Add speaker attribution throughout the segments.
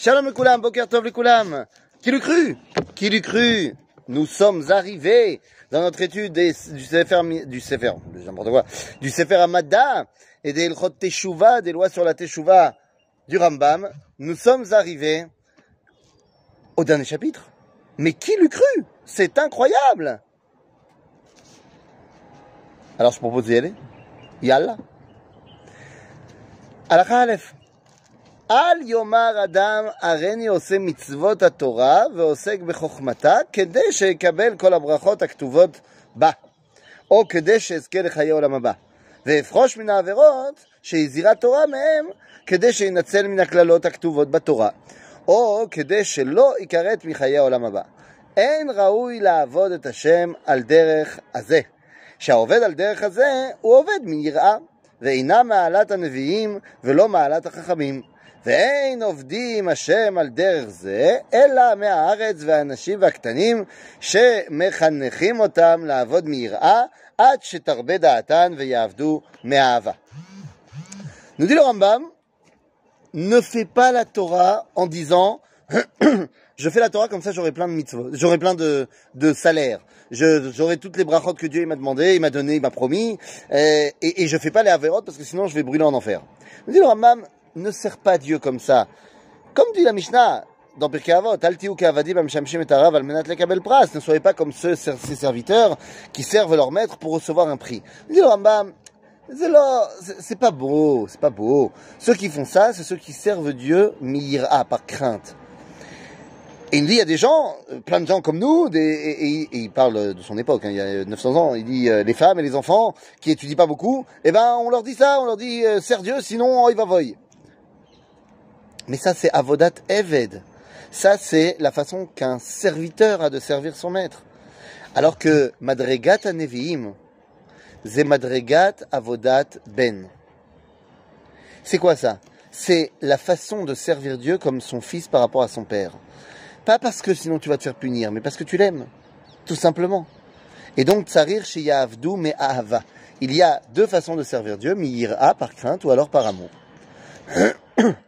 Speaker 1: Shalom le Koulam, Boker Tov le Koulam. Qui l'eût cru? Qui l'eût cru? Nous sommes arrivés dans notre étude des, du Sefer, du Sefer, n'importe quoi, du Sefer Amada et des Ilchot Teshuvah, des lois sur la Teshuvah du Rambam. Nous sommes arrivés au dernier chapitre. Mais qui l'eût cru? C'est incroyable Alors je propose d'y aller. Yallah. Alakha Aleph. אל יאמר אדם הריני עושה מצוות התורה ועוסק בחוכמתה כדי שיקבל כל הברכות הכתובות בה, או כדי שאזכה לחיי עולם הבא, ואפחוש מן העבירות שהזהירה תורה מהם כדי שינצל מן הקללות הכתובות בתורה, או כדי שלא יכרת מחיי העולם הבא. אין ראוי לעבוד את השם על דרך הזה. שהעובד על דרך הזה הוא עובד מיראה. ואינה מעלת הנביאים ולא מעלת החכמים. ואין עובדים השם על דרך זה, אלא מהארץ והאנשים והקטנים שמחנכים אותם לעבוד מיראה עד שתרבה דעתן ויעבדו מאהבה. Nous dit le Rambam, ne fais pas la Torah en disant je fais la Torah comme ça j'aurai plein de mitzvot, j'aurai plein de, de salaires, j'aurai toutes les brachot que Dieu m'a demandé, il m'a donné, il m'a promis, et, et, et, je fais pas les averot parce que sinon je vais brûler en enfer. Nous dit le Rambam, ne sers pas Dieu comme ça. Comme dit la Mishnah dans Pirkei Avot, ne soyez pas comme ceux, ces serviteurs qui servent leur maître pour recevoir un prix. Dit Rambam, c'est pas beau, c'est pas beau. Ceux qui font ça, c'est ceux qui servent Dieu, mira, par crainte. Et il dit, il y a des gens, plein de gens comme nous, et, il parle de son époque, hein, il y a 900 ans, il dit, euh, les femmes et les enfants qui étudient pas beaucoup, eh ben, on leur dit ça, on leur dit, euh, serre Dieu, sinon, oh, il va voyer. Mais ça, c'est avodat eved. Ça, c'est la façon qu'un serviteur a de servir son maître. Alors que madregat aneviim, c'est madregat avodat ben. C'est quoi ça? C'est la façon de servir Dieu comme son fils par rapport à son père. Pas parce que sinon tu vas te faire punir, mais parce que tu l'aimes. Tout simplement. Et donc, tsarir sheyavdu me ahava. Il y a deux façons de servir Dieu, mi'ira par crainte ou alors par amour.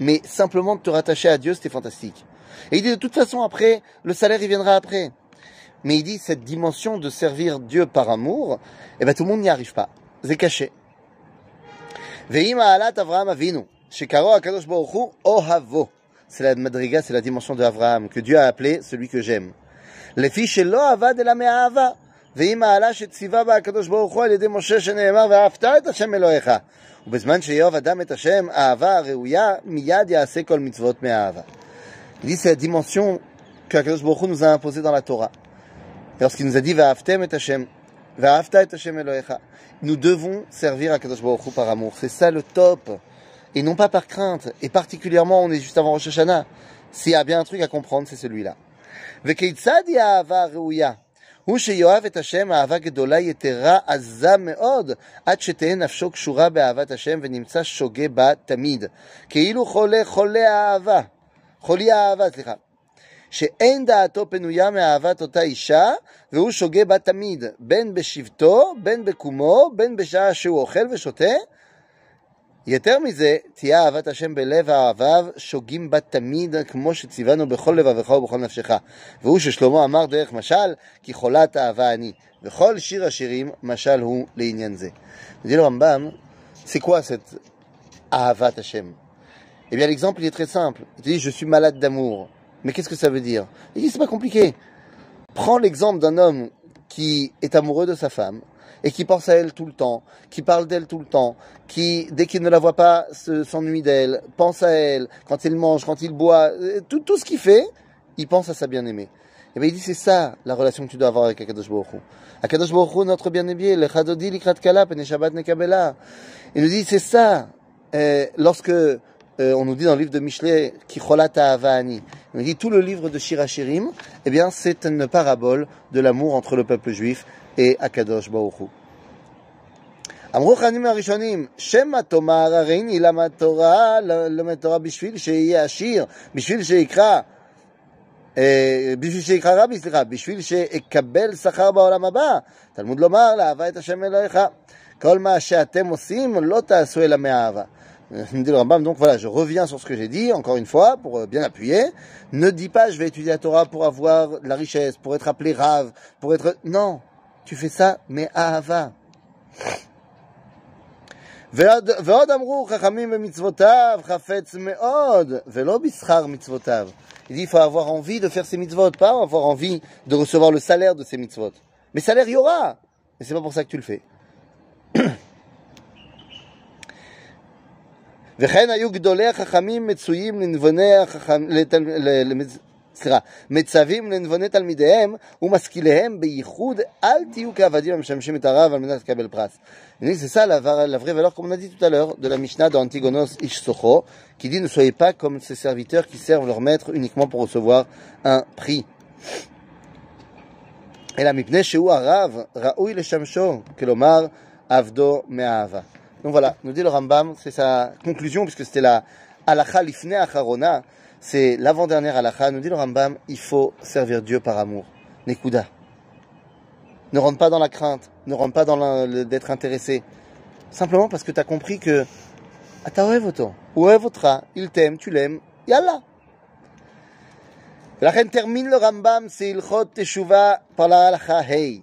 Speaker 1: mais simplement de te rattacher à Dieu c'était fantastique. Et il dit de toute façon après, le salaire il viendra après. Mais il dit cette dimension de servir Dieu par amour, eh ben tout le monde n'y arrive pas. C'est caché. Avraham. C'est la madriga, c'est la dimension de Abraham que Dieu a appelé celui que j'aime. לפי שלא עבד אלא מאהבה, והיא מעלה שציווה בה הקדוש ברוך הוא על ידי משה שנאמר ואהבת את השם אלוהיך. ובזמן שיאהב אדם את השם, אהבה הראויה, מיד יעשה כל מצוות מאהבה. Il dit c'est la dimension que Akadosh Baruch Hu nous a imposée dans la Torah. Lorsqu'il nous a dit Va'aftem et Hashem, Va'afta et Hashem Elohecha. Nous devons servir Akadosh Baruch Hu par amour. C'est ça le top. Et non pas par crainte. Et particulièrement, on est juste avant Rosh Hashanah. S'il y a bien un truc à comprendre, c'est celui-là. וכיצד היא האהבה הראויה? הוא שיאהב את השם אהבה גדולה יתרה עזה מאוד, עד שתהא נפשו קשורה באהבת השם ונמצא שוגה בה תמיד. כאילו חולה חולה האהבה. חולי האהבה, סליחה. שאין דעתו פנויה מאהבת אותה אישה, והוא שוגה בה תמיד, בין בשבתו, בין בקומו, בין בשעה שהוא אוכל ושותה. יותר מזה, תהיה אהבת השם בלב אוהביו, שוגים בה תמיד, כמו שציוונו בכל לבבך ובכל נפשך. והוא ששלמה אמר דרך משל, כי חולת אהבה אני. וכל שיר השירים, משל הוא לעניין זה. dit le Rambam, c'est quoi cette אהבת השם Eh bien, l'exemple, il est très simple. Il te dit, je suis malade d'amour. Mais qu'est-ce que ça veut dire Il dit, c'est pas compliqué. Prends l'exemple d'un homme qui est amoureux de sa femme et qui pense à elle tout le temps, qui parle d'elle tout le temps, qui, dès qu'il ne la voit pas, s'ennuie d'elle, pense à elle, quand il mange, quand il boit, tout, tout ce qu'il fait, il pense à sa bien-aimée. Et bien il dit, c'est ça la relation que tu dois avoir avec Akadosh Baruch. Akadosh Baruch notre bien-aimé, le. Il nous dit, c'est ça, euh, lorsque euh, on nous dit dans le livre de Michelet, qui cholat avani. Il On dit tout le livre de Shirachirim, eh bien, c'est une parabole de l'amour entre le peuple juif et Akadosh Baruch Hu. אמרו חכמים הראשונים, שמא תאמר הריני למה תורה, למה תורה בשביל שיהיה עשיר, בשביל שיקרא, בשביל שיקרא רבי, סליחה, בשביל שאקבל שכר בעולם הבא. תלמוד לומר, לאהבה את השם אלוהיך. כל מה שאתם עושים, לא תעשו אלא מאהבה. dit le Rambam, donc voilà, je reviens sur ce que j'ai dit, encore une fois, pour bien appuyer. Ne dis pas, je vais étudier la Torah pour avoir la richesse, pour être appelé Rav, pour être... Non, tu fais ça, mais Ahava. ועוד אמרו חכמים במצוותיו חפץ מאוד, ולא בשכר מצוותיו. Il dit, il faut avoir envie de faire ses mitzvot, pas avoir envie de recevoir le salaire de ses mitzvot. Mais salaire, il y aura. Mais c'est pas pour ça que tu le fais. וכן היו גדולי החכמים מצויים לנבוני החכם, סליחה, מצווים לנבוני תלמידיהם ומשכיליהם בייחוד אל תהיו כעבדים המשמשים את הרב על מנת לקבל פרס. C'est ça la, la vraie valeur, comme on a dit tout à l'heure, de la Mishnah d'Antigonos Ishsocho, qui dit ne soyez pas comme ces serviteurs qui servent leur maître uniquement pour recevoir un prix. אלא מפני שהוא הרב, ראוי לשמשו, כלומר, עבדו מאהבה. Donc voilà, nous dit le Rambam, c'est sa conclusion, puisque c'était la halakha l'ifne acharona, c'est l'avant-dernière halakha, nous dit le Rambam, il faut servir Dieu par amour. Nekuda. Ne rentre pas dans la crainte, ne rentre pas dans d'être intéressé. Simplement parce que tu as compris que ah, Ataoevoto, Oevotra, il t'aime, tu l'aimes, Yallah. La reine termine le Rambam, c'est Ilchot Teshuvah par la halakha Hey.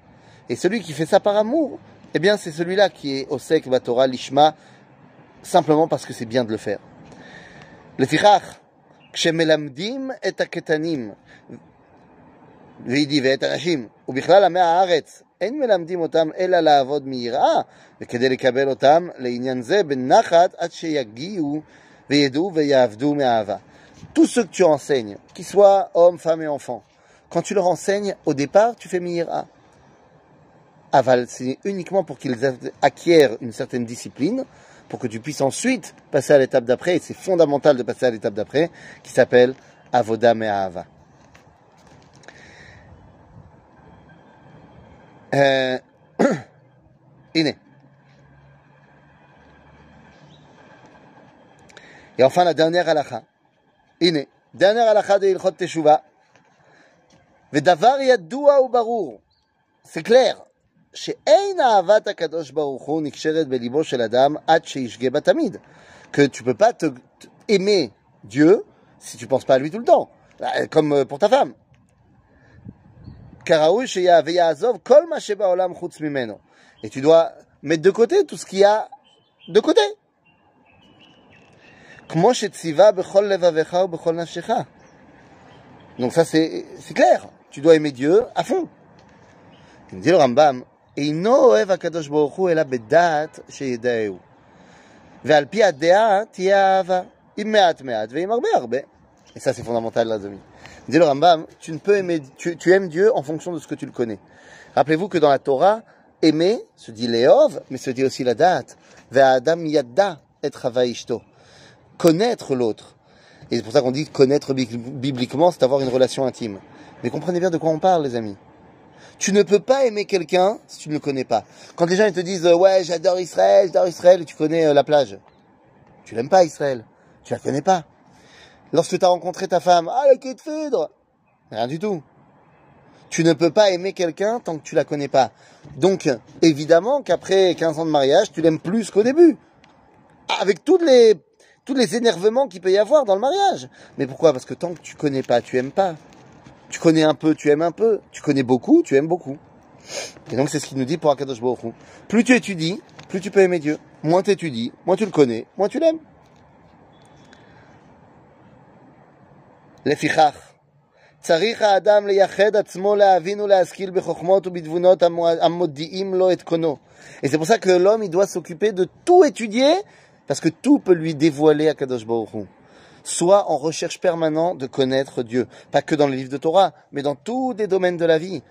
Speaker 1: Et celui qui fait ça par amour, eh bien, c'est celui-là qui est Osek Torah Lishma, simplement parce que c'est bien de le faire. Le Tichach, כשמלמדים את הקטנים, וידי ואת הנשים, ובכלל עמי הארץ, אין מלמדים אותם אלא לעבוד מיראה, וכדי לקבל אותם לעניין זה בנחת עד שיגיעו וידעו ויעבדו מאהבה. Tout ce que tu enseignes, qu'ils soient hommes, femmes et enfants, quand tu leur enseignes, au départ, tu fais mi'ira. aval, c'est uniquement pour qu'ils acquièrent une certaine discipline, pour que tu puisses ensuite passer à l'étape d'après, et c'est fondamental de passer à l'étape d'après, qui s'appelle Avoda Me'ahava. Euh, Iné. Et enfin la dernière halakha. Iné. Dernière halakha de Ilchot Teshuvah. Yadoua ou barur. C'est clair. שאין אהבת הקדוש ברוך הוא נקשרת בליבו של אדם עד שישגה בה תמיד. Que tu peux pas te, aimer Dieu si tu penses pas à lui tout le temps. Comme pour ta femme. כראוי ויעזוב כל מה שבעולם חוץ ממנו. Et tu dois mettre de côté tout ce qu'il y a de côté. כמו שציווה בכל לבביך ובכל נפשך. Donc ça c'est clair. Tu dois aimer Dieu à fond. Il me dit le Rambam, אינו אוהב הקדוש ברוך הוא אלא בדעת שידעהו. ועל פי הדעה תהיה אהבה, עם מעט מעט ועם הרבה הרבה. Et ça c'est fondamental là, amis. Dit le Rambam, tu ne peux aimer, tu, tu aimes Dieu en fonction de ce que tu le connais. Rappelez-vous que dans la Torah, aimer se dit Léov, mais se dit aussi la date. Ve'adam yadda et ishto. Connaître l'autre. Et c'est pour ça qu'on dit connaître bibliquement, c'est avoir une relation intime. Mais comprenez bien de quoi on parle, les amis. Tu ne peux pas aimer quelqu'un si tu ne le connais pas. Quand les gens te disent ouais j'adore Israël, j'adore Israël, tu connais euh, la plage, tu l'aimes pas Israël, tu la connais pas. Lorsque tu as rencontré ta femme, ah la quête de rien du tout. Tu ne peux pas aimer quelqu'un tant que tu la connais pas. Donc évidemment qu'après 15 ans de mariage, tu l'aimes plus qu'au début, avec tous les tous les énervements qu'il peut y avoir dans le mariage. Mais pourquoi? Parce que tant que tu connais pas, tu aimes pas. Tu connais un peu, tu aimes un peu. Tu connais beaucoup, tu aimes beaucoup. Et donc c'est ce qu'il nous dit pour Akadosh Baruch Plus tu étudies, plus tu peux aimer Dieu. Moins tu étudies, moins tu le connais, moins tu l'aimes. צריך האדם לייחד עצמו להבין ולהשכיל בחוכמות ובתבונות המודיעים לו את קונו. Et c'est pour ça que l'homme, il doit s'occuper de tout étudier, parce que tout peut lui dévoiler à Kadosh Baruch Hu. soit en recherche permanente de connaître Dieu. Pas que dans le livre de Torah, mais dans tous les domaines de la vie.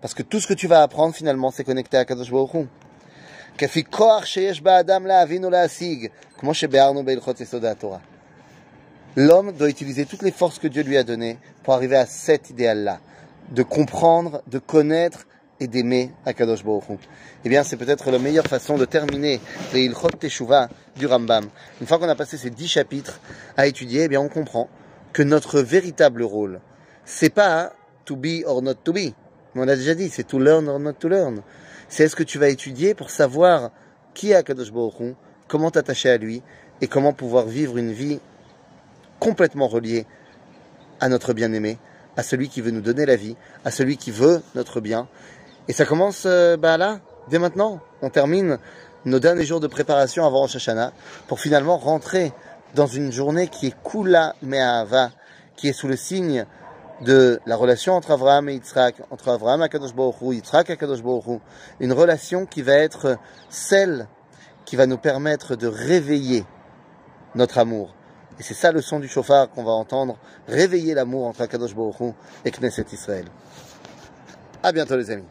Speaker 1: Parce que tout ce que tu vas apprendre finalement, c'est connecté à Kadosh Baruch Hu. L'homme doit utiliser toutes les forces que Dieu lui a données pour arriver à cet idéal-là, de comprendre, de connaître et d'aimer Akadosh Baruch Hu. Eh bien, c'est peut-être la meilleure façon de terminer les Ilchot Teshuvah du Rambam. Une fois qu'on a passé ces dix chapitres à étudier, eh bien, on comprend que notre véritable rôle, c'est pas to be or not to be. On a déjà dit, c'est to learn or not to learn. C'est est-ce que tu vas étudier pour savoir qui est Akadosh Baruch comment t'attacher à lui et comment pouvoir vivre une vie complètement relié à notre bien-aimé, à celui qui veut nous donner la vie, à celui qui veut notre bien. Et ça commence euh, bah là, dès maintenant. On termine nos derniers jours de préparation avant Rosh pour finalement rentrer dans une journée qui est Kula Me'ava, qui est sous le signe de la relation entre Abraham et Yitzhak, entre Abraham et Kadosh Baruch Yitzhak et Kadosh Baruch une relation qui va être celle qui va nous permettre de réveiller notre amour, et c'est ça le son du chauffard qu'on va entendre, réveiller l'amour entre Akadosh Baruch Hu et Knesset Israël. À bientôt les amis.